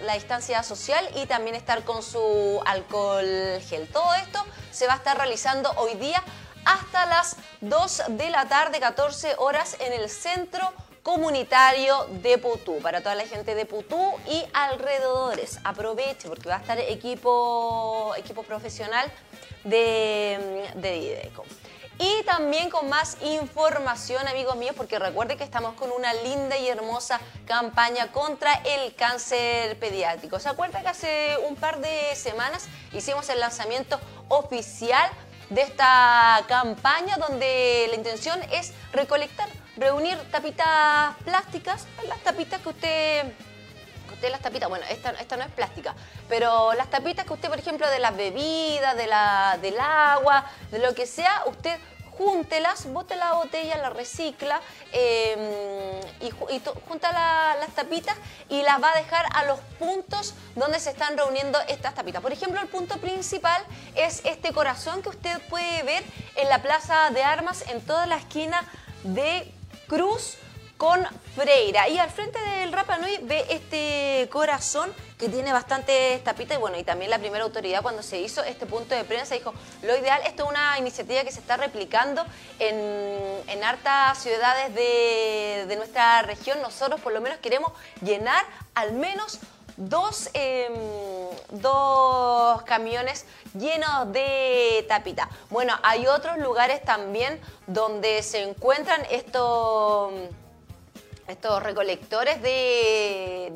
la, distancia social y también estar con su alcohol gel. Todo esto se va a estar realizando hoy día hasta las 2 de la tarde, 14 horas en el centro comunitario de Putú, para toda la gente de Putú y alrededores. Aproveche porque va a estar equipo, equipo profesional de, de Dideco. Y también con más información, amigos míos, porque recuerde que estamos con una linda y hermosa campaña contra el cáncer pediátrico. ¿Se acuerda que hace un par de semanas hicimos el lanzamiento oficial de esta campaña donde la intención es recolectar, reunir tapitas plásticas, las tapitas que usted las tapitas, bueno, esta, esta no es plástica, pero las tapitas que usted, por ejemplo, de las bebidas, de la, del agua, de lo que sea, usted júntelas, bote la botella, la recicla em, y, junta las tapitas y las va a dejar a los puntos donde se están reuniendo estas tapitas. Por ejemplo, el punto principal es este corazón que usted puede ver en la Plaza de Armas en toda la esquina de Cruz con Freira. Y al frente del Rapa Nui ve este corazón que tiene bastante tapita y bueno, y también la primera autoridad cuando se hizo este punto de prensa dijo, lo ideal, esto es una iniciativa que se está replicando en, en hartas ciudades de, de, nuestra región. Nosotros por lo menos queremos llenar al menos dos, em, dos camiones llenos de tapita. Bueno, hay otros lugares también donde se encuentran estos estos recolectores de,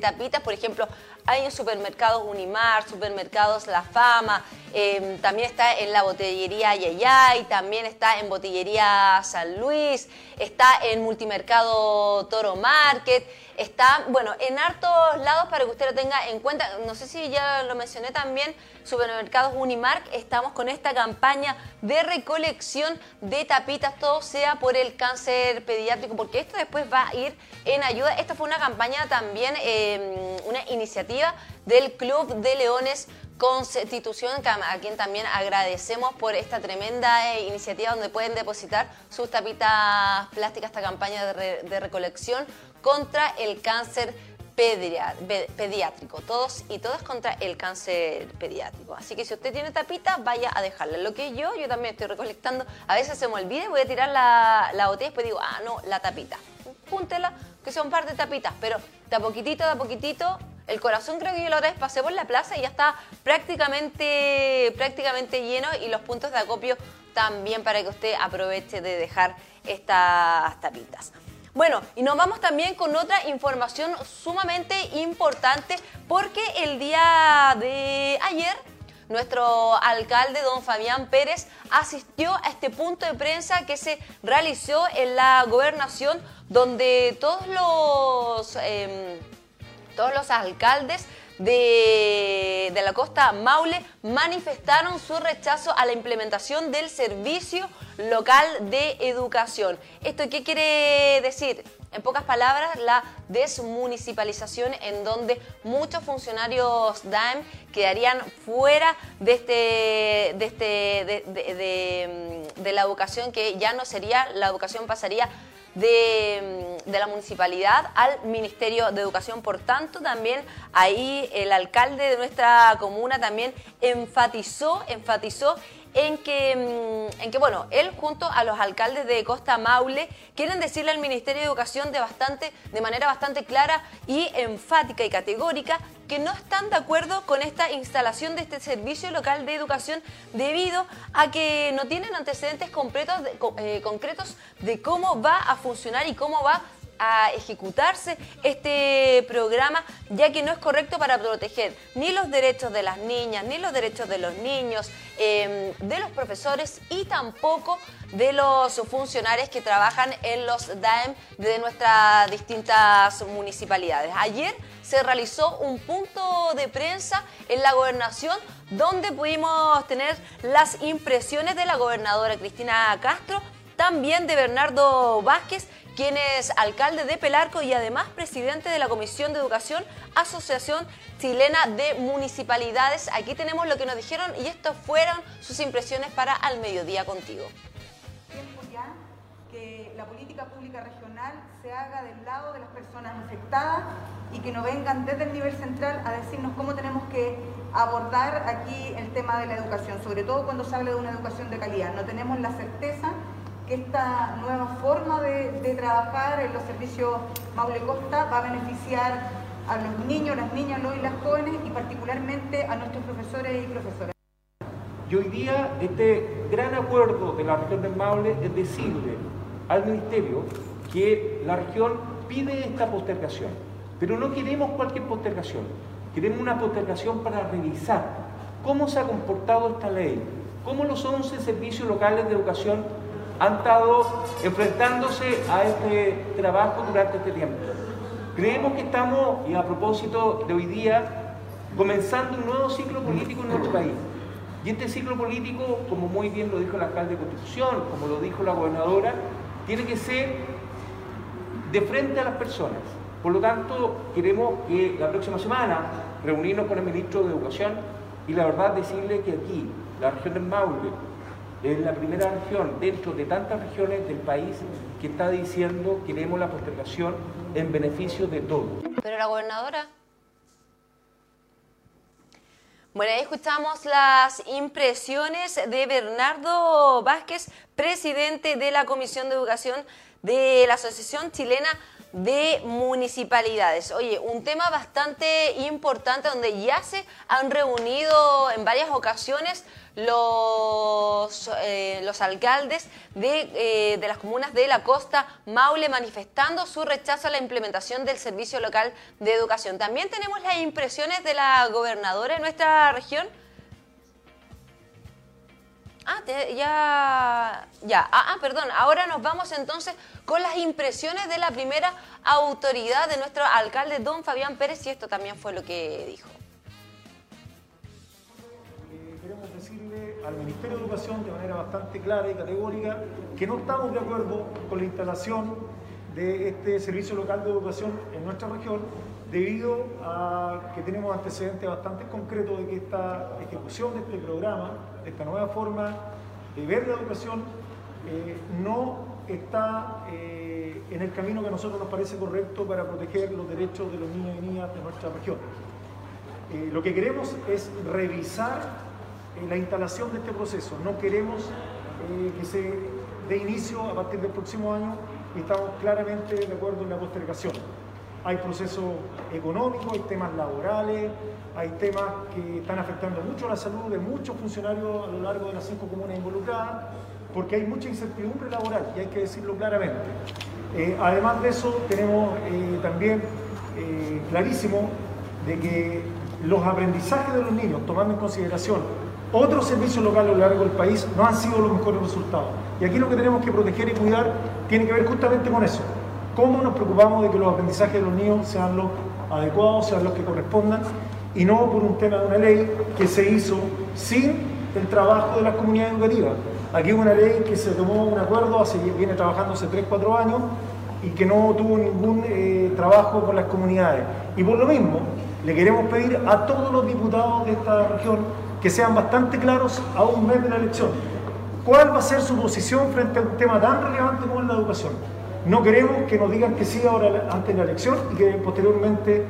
tapitas, por ejemplo, hay en supermercados Unimar, supermercados La Fama, em, también está en la botillería Yayay, también está en botillería San Luis, está en multimercado Toro Market, está, bueno, en hartos lados para que usted lo tenga en cuenta. No sé si ya lo mencioné también, supermercados Unimark, estamos con esta campaña de recolección de tapitas, todo sea por el cáncer pediátrico, porque esto después va a ir en ayuda. Esta fue una campaña también, em, una iniciativa del Club de Leones Constitución, a quien también agradecemos por esta tremenda eh, iniciativa donde pueden depositar sus tapitas plásticas, esta campaña de, recolección contra el cáncer pediátrico, todos y todas contra el cáncer pediátrico. Así que si usted tiene tapita, vaya a dejarla. Lo que yo, yo también estoy recolectando, a veces se me olvida, voy a tirar la, la botella y después digo, ah, no, la tapita. Púntela, que son un par de tapitas, pero de a poquitito, de a poquitito, el corazón creo que yo la otra vez pasé por la plaza y ya está prácticamente, prácticamente lleno y los puntos de acopio también para que usted aproveche de dejar estas tapitas. Bueno, y nos vamos también con otra información sumamente importante porque el día de ayer nuestro alcalde, don Fabián Pérez, asistió a este punto de prensa que se realizó en la gobernación donde todos los... Em, todos los alcaldes de, la costa Maule manifestaron su rechazo a la implementación del servicio local de educación. ¿Esto qué quiere decir? En pocas palabras, la desmunicipalización en donde muchos funcionarios DAEM quedarían fuera de, este, de, este, de la educación que ya no sería, la educación pasaría de, la municipalidad al Ministerio de Educación. Por tanto, también ahí el alcalde de nuestra comuna también enfatizó, enfatizó en que, mm, en que, bueno, él junto a los alcaldes de Costa Maule quieren decirle al Ministerio de Educación de, bastante, de manera bastante clara y enfática y categórica que no están de acuerdo con esta instalación de este servicio local de educación debido a que no tienen antecedentes concretos eh, concretos de cómo va a funcionar y cómo va a ejecutarse este programa, ya que no es correcto para proteger ni los derechos de las niñas, ni los derechos de los niños, em, de los profesores y tampoco de los funcionarios que trabajan en los DAEM de nuestras distintas municipalidades. Ayer se realizó un punto de prensa en la gobernación donde pudimos tener las impresiones de la gobernadora Cristina Castro, también de Bernardo Vázquez quien es alcalde de Pelarco y además presidente de la Comisión de Educación, Asociación Chilena de Municipalidades. Aquí tenemos lo que nos dijeron y estas fueron sus impresiones para Al Mediodía Contigo. Tiempo ya que la política pública regional se haga del lado de las personas afectadas y que no vengan desde el nivel central a decirnos cómo tenemos que abordar aquí el tema de la educación, sobre todo cuando se habla de una educación de calidad. No tenemos la certeza esta nueva forma de, trabajar en los servicios Maule Costa va a beneficiar a los niños, las niñas, los y las jóvenes y particularmente a nuestros profesores y profesoras. Y hoy día este gran acuerdo de la región del Maule es decirle al Ministerio que la región pide esta postergación, pero no queremos cualquier postergación, queremos una postergación para revisar cómo se ha comportado esta ley, cómo los 11 servicios locales de educación han estado enfrentándose a este trabajo durante este tiempo. Creemos que estamos, y a propósito de hoy día, comenzando un nuevo ciclo político en nuestro país. Y este ciclo político, como muy bien lo dijo el alcalde de Constitución, como lo dijo la gobernadora, tiene que ser de frente a las personas. Por lo tanto, queremos que la próxima semana reunirnos con el ministro de Educación y la verdad decirle que aquí, la región del Maule, es la primera región dentro de tantas regiones del país que está diciendo queremos la postergación en beneficio de todos. Pero la gobernadora. Bueno, ahí escuchamos las impresiones de Bernardo Vázquez, presidente de la Comisión de Educación de la Asociación Chilena de municipalidades. Oye, un tema bastante importante donde ya se han reunido en varias ocasiones los, eh, los alcaldes de, eh, de, las comunas de la costa Maule manifestando su rechazo a la implementación del Servicio Local de Educación. También tenemos las impresiones de la gobernadora de nuestra región. Ah, ya, ya, ah, ah, perdón, ahora nos vamos entonces con las impresiones de la primera autoridad de nuestro alcalde, don Fabián Pérez, y esto también fue lo que dijo. Ministerio de Educación de manera bastante clara y categórica que no estamos de acuerdo con la instalación de este servicio local de educación en nuestra región debido a que tenemos antecedentes bastante concretos de que esta ejecución de este programa, de esta nueva forma de ver la educación, eh, no está eh, en el camino que a nosotros nos parece correcto para proteger los derechos de los niños y niñas de nuestra región. Eh, lo que queremos es revisar la instalación de este proceso. No queremos que se dé inicio a partir del próximo año estamos claramente de acuerdo en la postergación. Hay procesos económicos, hay temas laborales, hay temas que están afectando mucho la salud de muchos funcionarios a lo largo de las cinco comunas involucradas, porque hay mucha incertidumbre laboral y hay que decirlo claramente. Eh, además de eso, tenemos eh, también eh, clarísimo de que los aprendizajes de los niños, tomando en consideración otros servicios locales a lo largo del país, no han sido los mejores resultados. Y aquí lo que tenemos que proteger y cuidar tiene que ver justamente con eso. ¿Cómo nos preocupamos de que los aprendizajes de los niños sean los adecuados, sean los que correspondan? Y no por un tema de una ley que se hizo sin el trabajo de las comunidades educativas. Aquí hubo una ley que se tomó un acuerdo, hace, viene trabajando hace 3, 4 años y que no tuvo ningún eh, trabajo con las comunidades. Y por lo mismo, le queremos pedir a todos los diputados de esta región que sean bastante claros a un mes de la elección. ¿Cuál va a ser su posición frente a un tema tan relevante como es la educación? No queremos que nos digan que sí ahora antes de la elección y que posteriormente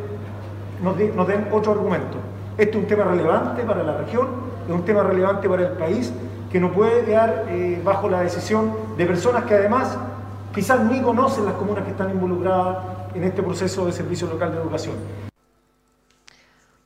nos, den otro argumento. Este es un tema relevante para la región, es un tema relevante para el país, que no puede quedar eh, bajo la decisión de personas que además quizás ni conocen las comunas que están involucradas en este proceso de servicio local de educación.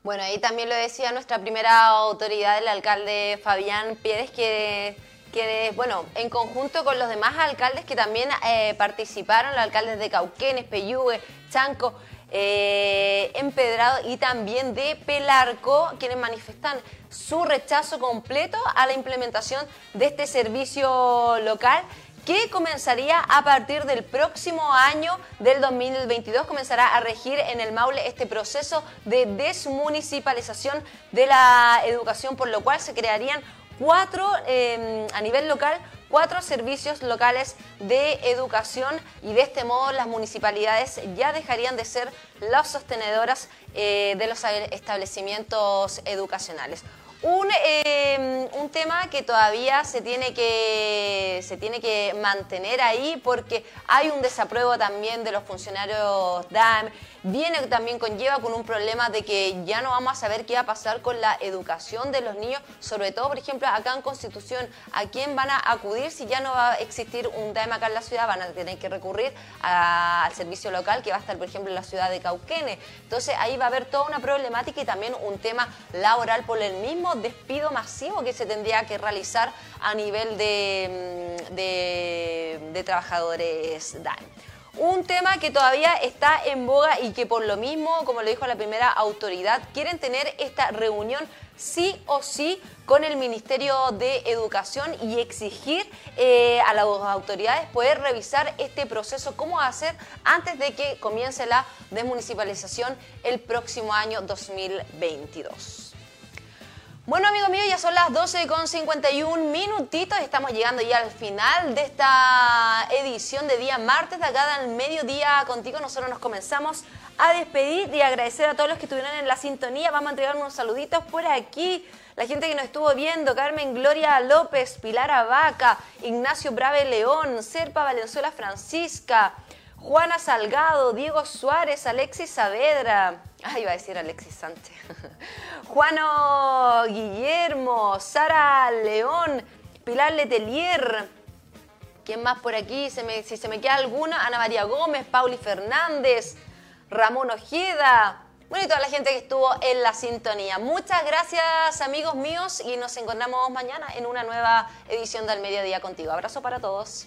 Bueno, ahí también lo decía nuestra primera autoridad, el alcalde Fabián Pérez, que, que bueno, en conjunto con los demás alcaldes que también eh, participaron, los alcaldes de Cauquenes, Peyúgue, Chanco, eh, Empedrado y también de Pelarco, quienes manifestan su rechazo completo a la implementación de este servicio local que comenzaría a partir del próximo año del 2022, comenzará a regir en el Maule este proceso de desmunicipalización de la educación, por lo cual se crearían cuatro, em, a nivel local, cuatro servicios locales de educación y de este modo las municipalidades ya dejarían de ser las sostenedoras eh, de los establecimientos educacionales. Un, em, un, tema que todavía se tiene que, se tiene que mantener ahí porque hay un desapruebo también de los funcionarios DAM, viene también conlleva con un problema de que ya no vamos a saber qué va a pasar con la educación de los niños, sobre todo, por ejemplo, acá en Constitución, a quién van a acudir si ya no va a existir un DAM acá en la ciudad, van a tener que recurrir al servicio local que va a estar, por ejemplo, en la ciudad de Cauquene. Entonces ahí va a haber toda una problemática y también un tema laboral por el mismo despido masivo que se tendría que realizar a nivel de, mm, de, trabajadores DAN. Un tema que todavía está en boga y que por lo mismo, como lo dijo la primera autoridad, quieren tener esta reunión sí o sí con el Ministerio de Educación y exigir eh, a las autoridades poder revisar este proceso, cómo hacer antes de que comience la desmunicipalización el próximo año 2022. Bueno, amigo mío, ya son las 12 con 51 minutitos. Estamos llegando ya al final de esta edición de día martes de acá del mediodía contigo. Nosotros nos comenzamos a despedir y agradecer a todos los que estuvieron en la sintonía. Vamos a entregar unos saluditos por aquí. La gente que nos estuvo viendo, Carmen Gloria López, Pilar Abaca, Ignacio Brave León, Serpa Valenzuela Francisca, Juana Salgado, Diego Suárez, Alexis Saavedra. Ah, iba a decir Alexis Sánchez. Juano Guillermo, Sara León, Pilar Letelier, ¿Quién más por aquí? Si se me queda alguna, Ana María Gómez, Pauli Fernández, Ramón Ojeda. Bueno, y toda la gente que estuvo en la sintonía. Muchas gracias, amigos míos, y nos encontramos mañana en una nueva edición del Mediodía Contigo. Abrazo para todos.